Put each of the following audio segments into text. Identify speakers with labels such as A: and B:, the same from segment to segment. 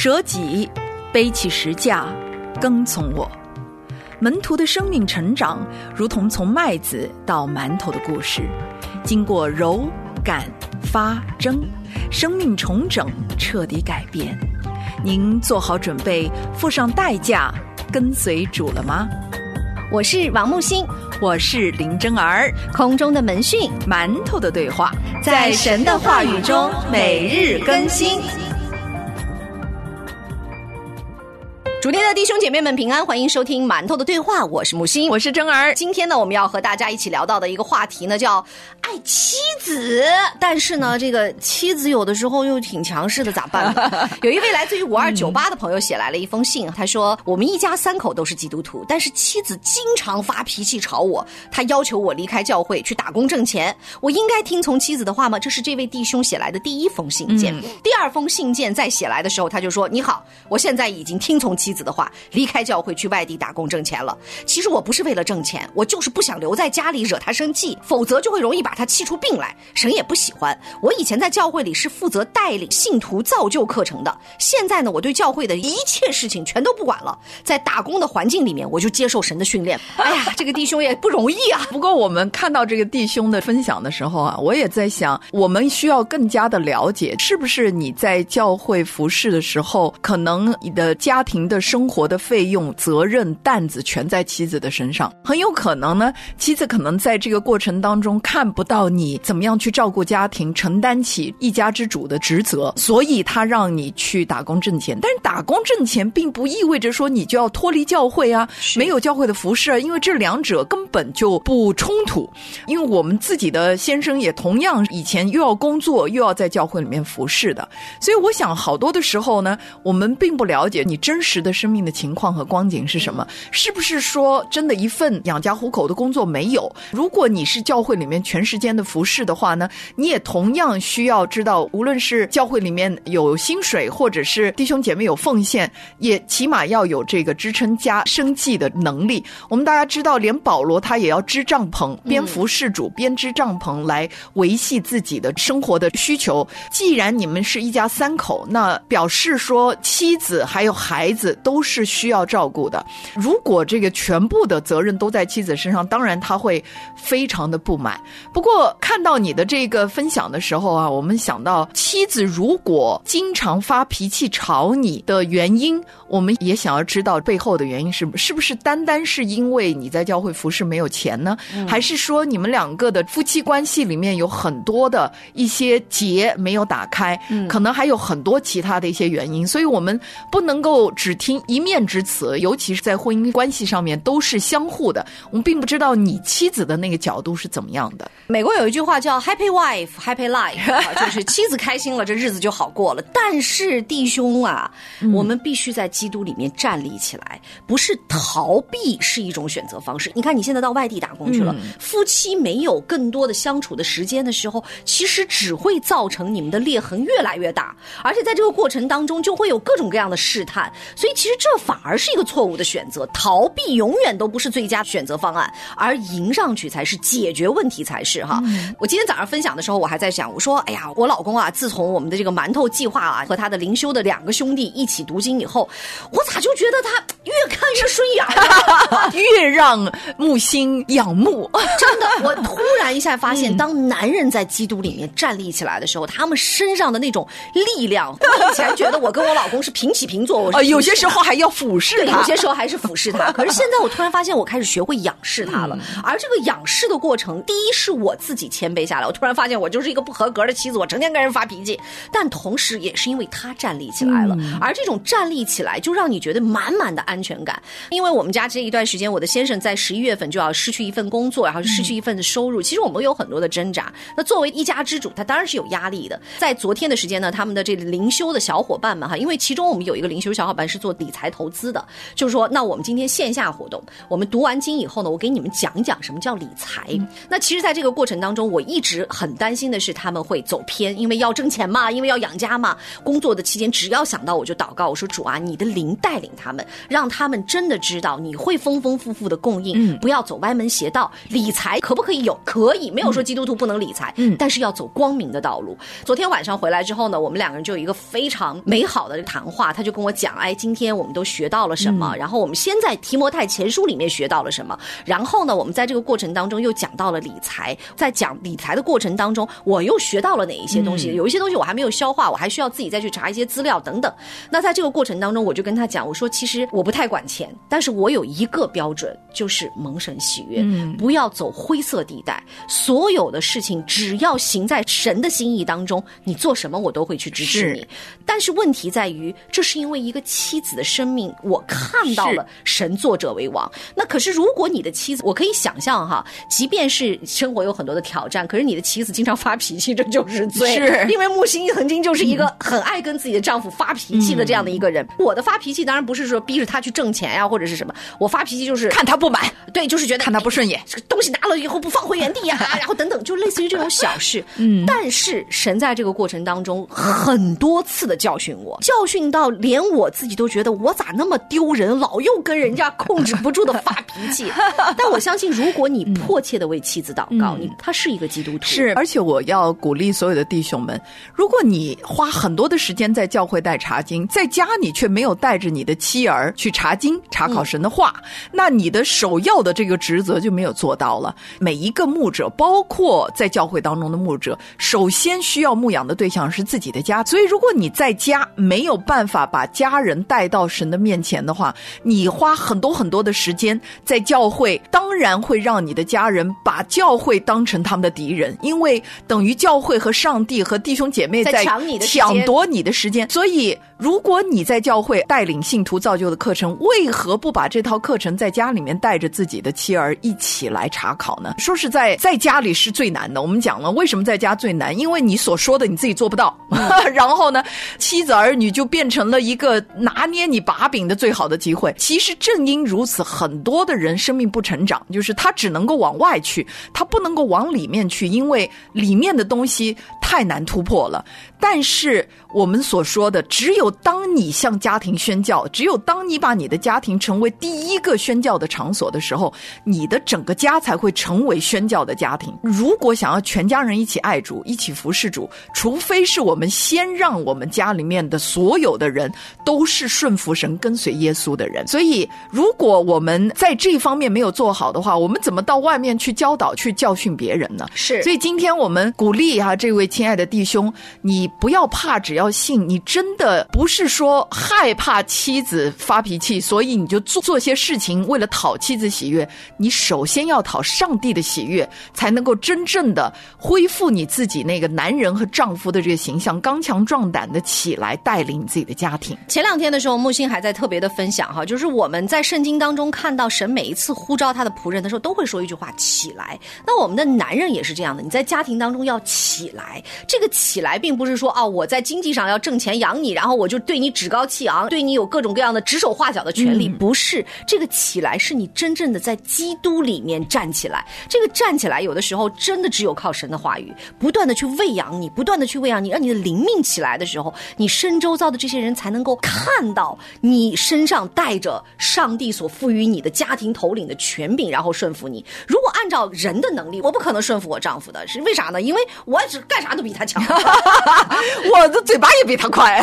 A: 舍己，背起石架，跟从我。门徒的生命成长，如同从麦子到馒头的故事，经过揉、擀、发、蒸，生命重整，彻底改变。您做好准备，付上代价，跟随主了吗？
B: 我是王木星，
A: 我是林真儿，
B: 空中的门训，
A: 馒头的对话，
B: 在神的话语中每日更新。主内的弟兄姐妹们平安，欢迎收听馒头的对话，我是木星，
A: 我是真儿。
B: 今天呢，我们要和大家一起聊到的一个话题呢，叫爱妻子。但是呢，这个妻子有的时候又挺强势的，咋办呢？有一位来自于五二九八的朋友写来了一封信，他说：“我们一家三口都是基督徒，但是妻子经常发脾气吵我，他要求我离开教会去打工挣钱。我应该听从妻子的话吗？”这是这位弟兄写来的第一封信件。第二封信件在写来的时候，他就说：“你好，我现在已经听从妻子。”子的话，离开教会去外地打工挣钱了。其实我不是为了挣钱，我就是不想留在家里惹他生气，否则就会容易把他气出病来。神也不喜欢。我以前在教会里是负责带领信徒造就课程的，现在呢，我对教会的一切事情全都不管了。在打工的环境里面，我就接受神的训练。哎呀，这个弟兄也不容易啊。
A: 不过我们看到这个弟兄的分享的时候啊，我也在想，我们需要更加的了解，是不是你在教会服侍的时候，可能你的家庭的。生活的费用、责任担子全在妻子的身上，很有可能呢，妻子可能在这个过程当中看不到你怎么样去照顾家庭、承担起一家之主的职责，所以他让你去打工挣钱。但是打工挣钱并不意味着说你就要脱离教会啊，没有教会的服饰啊，因为这两者根本就不冲突。因为我们自己的先生也同样以前又要工作又要在教会里面服侍的，所以我想好多的时候呢，我们并不了解你真实的。生命的情况和光景是什么？是不是说真的一份养家糊口的工作没有？如果你是教会里面全时间的服侍的话呢，你也同样需要知道，无论是教会里面有薪水，或者是弟兄姐妹有奉献，也起码要有这个支撑家生计的能力。我们大家知道，连保罗他也要支帐篷，边服侍主边支帐篷来维系自己的生活的需求。既然你们是一家三口，那表示说妻子还有孩子。都是需要照顾的。如果这个全部的责任都在妻子身上，当然他会非常的不满。不过看到你的这个分享的时候啊，我们想到妻子如果经常发脾气吵你的原因，我们也想要知道背后的原因是是不是单单是因为你在教会服侍没有钱呢？还是说你们两个的夫妻关系里面有很多的一些结没有打开？可能还有很多其他的一些原因，所以我们不能够只听。一面之词，尤其是在婚姻关系上面都是相互的。我们并不知道你妻子的那个角度是怎么样的。
B: 美国有一句话叫 “Happy Wife, Happy Life”，就是妻子开心了，这日子就好过了。但是弟兄啊，我们必须在基督里面站立起来，不是逃避是一种选择方式。你看你现在到外地打工去了，夫妻没有更多的相处的时间的时候，其实只会造成你们的裂痕越来越大，而且在这个过程当中就会有各种各样的试探。所以其其实这反而是一个错误的选择，逃避永远都不是最佳选择方案，而迎上去才是解决问题才是哈。我今天早上分享的时候，我还在想，我说，哎呀，我老公啊，自从我们的这个馒头计划啊和他的灵修的两个兄弟一起读经以后，我咋就觉得他越看越顺眼，
A: 越让木星仰慕。
B: 真的，我突然一下发现，当男人在基督里面站立起来的时候，他们身上的那种力量，我以前觉得我跟我老公是平起平坐，
A: 啊，有些时候。还要俯视他，
B: 有些时候还是俯视他。可是现在我突然发现，我开始学会仰视他了。而这个仰视的过程，第一是我自己谦卑下来。我突然发现，我就是一个不合格的妻子，我成天跟人发脾气。但同时，也是因为他站立起来了。而这种站立起来，就让你觉得满满的安全感。因为我们家这一段时间，我的先生在十一月份就要失去一份工作，然后失去一份收入。其实我们有很多的挣扎。那作为一家之主，他当然是有压力的。在昨天的时间呢，他们的这灵修的小伙伴们哈，因为其中我们有一个灵修小伙伴是做理财投资的，就是说，那我们今天线下活动，我们读完经以后呢，我给你们讲一讲什么叫理财。那其实，在这个过程当中，我一直很担心的是他们会走偏，因为要挣钱嘛，因为要养家嘛。工作的期间，只要想到我就祷告，我说主啊，你的灵带领他们，让他们真的知道你会丰丰富富的供应，不要走歪门邪道。理财可不可以有？可以，没有说基督徒不能理财，嗯，但是要走光明的道路。昨天晚上回来之后呢，我们两个人就有一个非常美好的谈话，他就跟我讲，哎，今天我们都学到了什么？然后我们先在提摩太前书里面学到了什么？然后呢，我们在这个过程当中又讲到了理财，在讲理财的过程当中，我又学到了哪一些东西？有一些东西我还没有消化，我还需要自己再去查一些资料等等。那在这个过程当中，我就跟他讲，我说其实我不太管钱，但是我有一个标准，就是蒙神喜悦，不要走灰色地带。所有的事情只要行在神的心意当中，你做什么我都会去支持你。但是问题在于，这是因为一个妻子的生命，我看到了神作者为王。那可是如果你的妻子，我可以想象哈，即便是生活有很多的挑战，可是你的妻子经常发脾气，这就是罪。
A: 是
B: 因为木星曾经就是一个很爱跟自己的丈夫发脾气的这样的一个人。我的发脾气当然不是说逼着他去挣钱呀，或者是什么，我发脾气就是
A: 看他不满，
B: 对，就是觉得
A: 看他不顺眼，
B: 这个东西拿了以后不放回原地呀，然后等等，就类似于这种小事。嗯，但是神在这个过程当中很多次的教训我，教训到连我自己都觉得我咋那么丢人，老又跟人家控制不住的发脾气。但我相信，如果你迫切的为妻子祷告，你他是一个基督徒，
A: 是。而且我要鼓励所有的弟兄们，如果你花很多的时间在教会带查经，在家你却没有带着你的妻儿去查经、查考神的话，那你的首要的这个职责就没有做到了。每一个牧者，包括在教会当中的牧者，首先需要牧养的对象是自己的家。所以，如果你在家没有办法把家人带到神的面前的话，你花很多很多的时间在教会，当然会让你的家人把教会当成他们的敌人，因为等于教会和上帝和弟兄姐妹在
B: 抢
A: 夺你的时间。所以，如果你在教会带领信徒造就的课程，为何不把这套课程在家里面带着自己的妻儿一起来查考呢？说实在，在家里是最难的。我们讲了，为什么在家最难？因为你所说的你自己做不到，然后呢，妻子儿女就变成了一个拿捏你把柄的最好的机会。其实正因如此，很多的人生命不成长，就是他只能够往外去，他不能够往里面去，因为里面的东西太难突破了。但是我们所说的，只有当你向家庭宣教，只有当你把你的家庭成为第一个宣教的场所的时候，你的整个家才会成为宣教的家庭。如果想要全家人一起爱主、一起服侍主，除非是我们先让我们家里面的所有的人都是顺服神、跟随耶稣的人。所以，如果我们在这方面没有做好的话，我们怎么到外面去教导、去教训别人呢？
B: 是
A: 所以今天我们鼓励哈、这位亲爱的弟兄，你不要怕，只要信。你真的不是说害怕妻子发脾气，所以你就做做些事情为了讨妻子喜悦。你首先要讨上帝的喜悦，才能够真正的恢复你自己那个男人和丈夫的这个形象，刚强壮胆的起来带领你自己的家庭。
B: 前两天的时候，木星还在特别的分享哈，就是我们在圣经当中看到神每一次呼召他的仆人的时候，都会说一句话：“起来。”那我们的男人也是这样的，你在家庭当中要起来。这个起来，并不是说啊，我在经济上要挣钱养你，然后我就对你趾高气昂，对你有各种各样的指手画脚的权利。不是，这个起来是你真正的在基督里面站起来。这个站起来，有的时候真的只有靠神的话语，不断的去喂养你，不断的去喂养你，让你的灵命起来的时候，你身周遭的这些人才能够看到你身上带着上帝所赋予你的家庭头领的权柄，然后顺服你。按照人的能力，我不可能顺服我丈夫的，是为啥呢？因为我只干啥都比他强。
A: 我的嘴巴也比他快，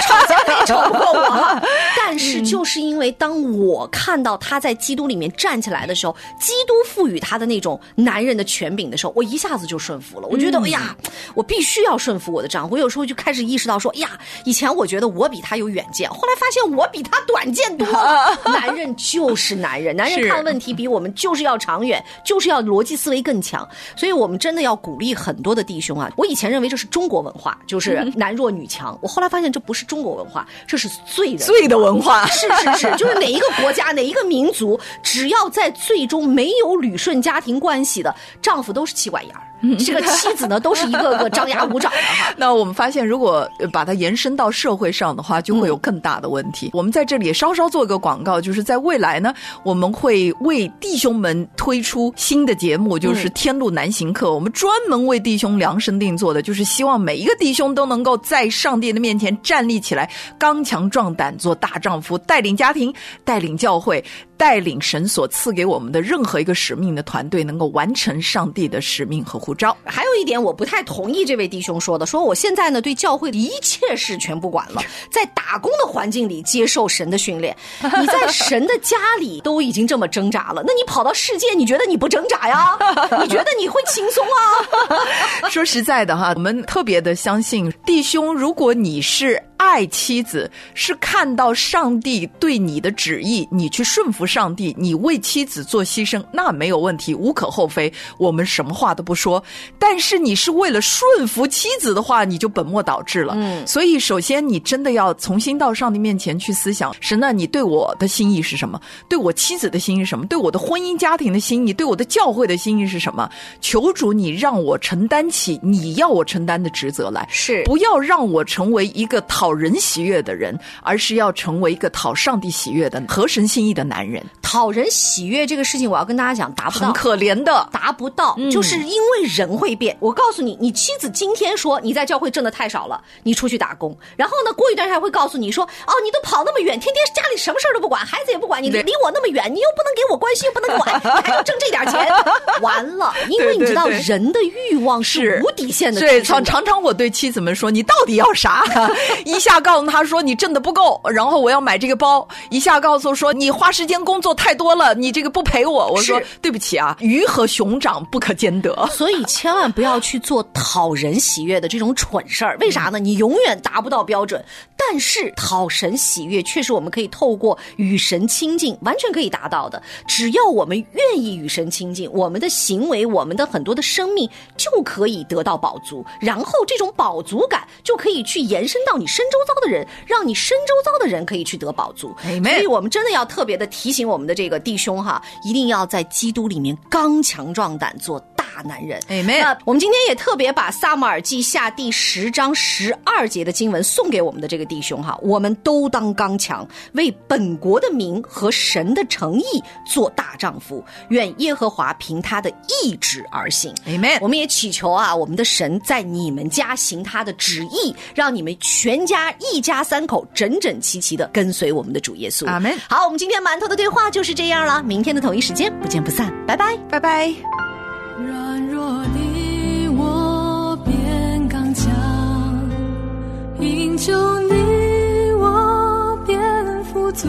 B: 超不过我。但是就是因为当我看到他在基督里面站起来的时候，基督赋予他的那种男人的权柄的时候，我一下子就顺服了。我觉得，哎呀，我必须要顺服我的丈夫。我有时候就开始意识到说，哎呀，以前我觉得我比他有远见，后来发现我比他短见多了。男人就是男人，男人看问题比我们就是要长远，就是要逻辑思维更强。所以我们真的要鼓励很多的弟兄啊！我以前认为这是中国文化，就是 男弱女强。我后来发现这不是中国文化，这是罪人
A: 罪的文化
B: 是是是，就是哪一个国家、哪一个民族，只要在最终没有捋顺家庭关系的丈夫，都是妻管严儿。这个妻子呢，都是一个个张牙舞爪的哈。
A: 那我们发现，如果把它延伸到社会上的话，就会有更大的问题。我们在这里稍稍做一个广告，就是在未来呢，我们会为弟兄们推出新的节目，就是《天路难行课》。我们专门为弟兄量身定做的，就是希望每一个弟兄都能够在上帝的面前站立起来，刚强壮胆，做大丈夫，带领家庭，带领教会。带领神所赐给我们的任何一个使命的团队，能够完成上帝的使命和呼召。
B: 还有一点，我不太同意这位弟兄说的，说我现在呢对教会的一切事全不管了，在打工的环境里接受神的训练。你在神的家里都已经这么挣扎了，那你跑到世界，你觉得你不挣扎呀？你觉得你会轻松
A: 啊？说实在的哈，我们特别的相信弟兄，如果你是。爱妻子是看到上帝对你的旨意，你去顺服上帝，你为妻子做牺牲，那没有问题，无可厚非。我们什么话都不说。但是你是为了顺服妻子的话，你就本末倒置了。嗯，所以首先你真的要重新到上帝面前去思想：神呢，你对我的心意是什么？对我妻子的心意是什么？对我的婚姻家庭的心意？对我的教会的心意是什么？求主，你让我承担起你要我承担的职责来，
B: 是
A: 不要让我成为一个讨。讨人喜悦的人，而是要成为一个讨上帝喜悦的、合神心意的男人。
B: 讨人喜悦这个事情，我要跟大家讲，达不到，
A: 很可怜的，
B: 达不到，就是因为人会变。我告诉你，你妻子今天说你在教会挣的太少了，你出去打工，然后呢，过一段时间会告诉你说，哦，你都跑那么远，天天家里什么事儿都不管，孩子也不管，你离我那么远，你又不能给我关心，又不能管，你还要挣这点钱，完了，因为你知道人的欲望是无底线的。
A: 对，常常常我对妻子们说，你到底要啥？一下告诉他说你挣的不够，然后我要买这个包。一下告诉说你花时间工作太多了，你这个不陪我。我说对不起啊，鱼和熊掌不可兼得，
B: 所以千万不要去做讨人喜悦的这种蠢事儿。为啥呢？你永远达不到标准。但是讨神喜悦却是我们可以透过与神亲近完全可以达到的。只要我们愿意与神亲近，我们的行为、我们的很多的生命就可以得到饱足，然后这种饱足感就可以去延伸到你身周遭的人，让你身周遭的人可以去得宝足。所以我们真的要特别的提醒我们的这个弟兄哈，一定要在基督里面刚强壮胆做。大男人，
A: 哎，没
B: 那我们今天也特别把撒母耳记下第十章十二节的经文送给我们的这个弟兄哈，我们都当刚强，为本国的民和神的诚意做大丈夫。愿耶和华凭他的意志而行
A: ，Amen。
B: 我们也祈求啊，我们的神在你们家行他的旨意，让你们全家一家三口整整齐齐的跟随我们的主耶稣。
A: 阿门。
B: 好，我们今天馒头的对话就是这样了，明天的同一时间不见不散，拜拜，
A: 拜拜。
C: 命就你，我便富足。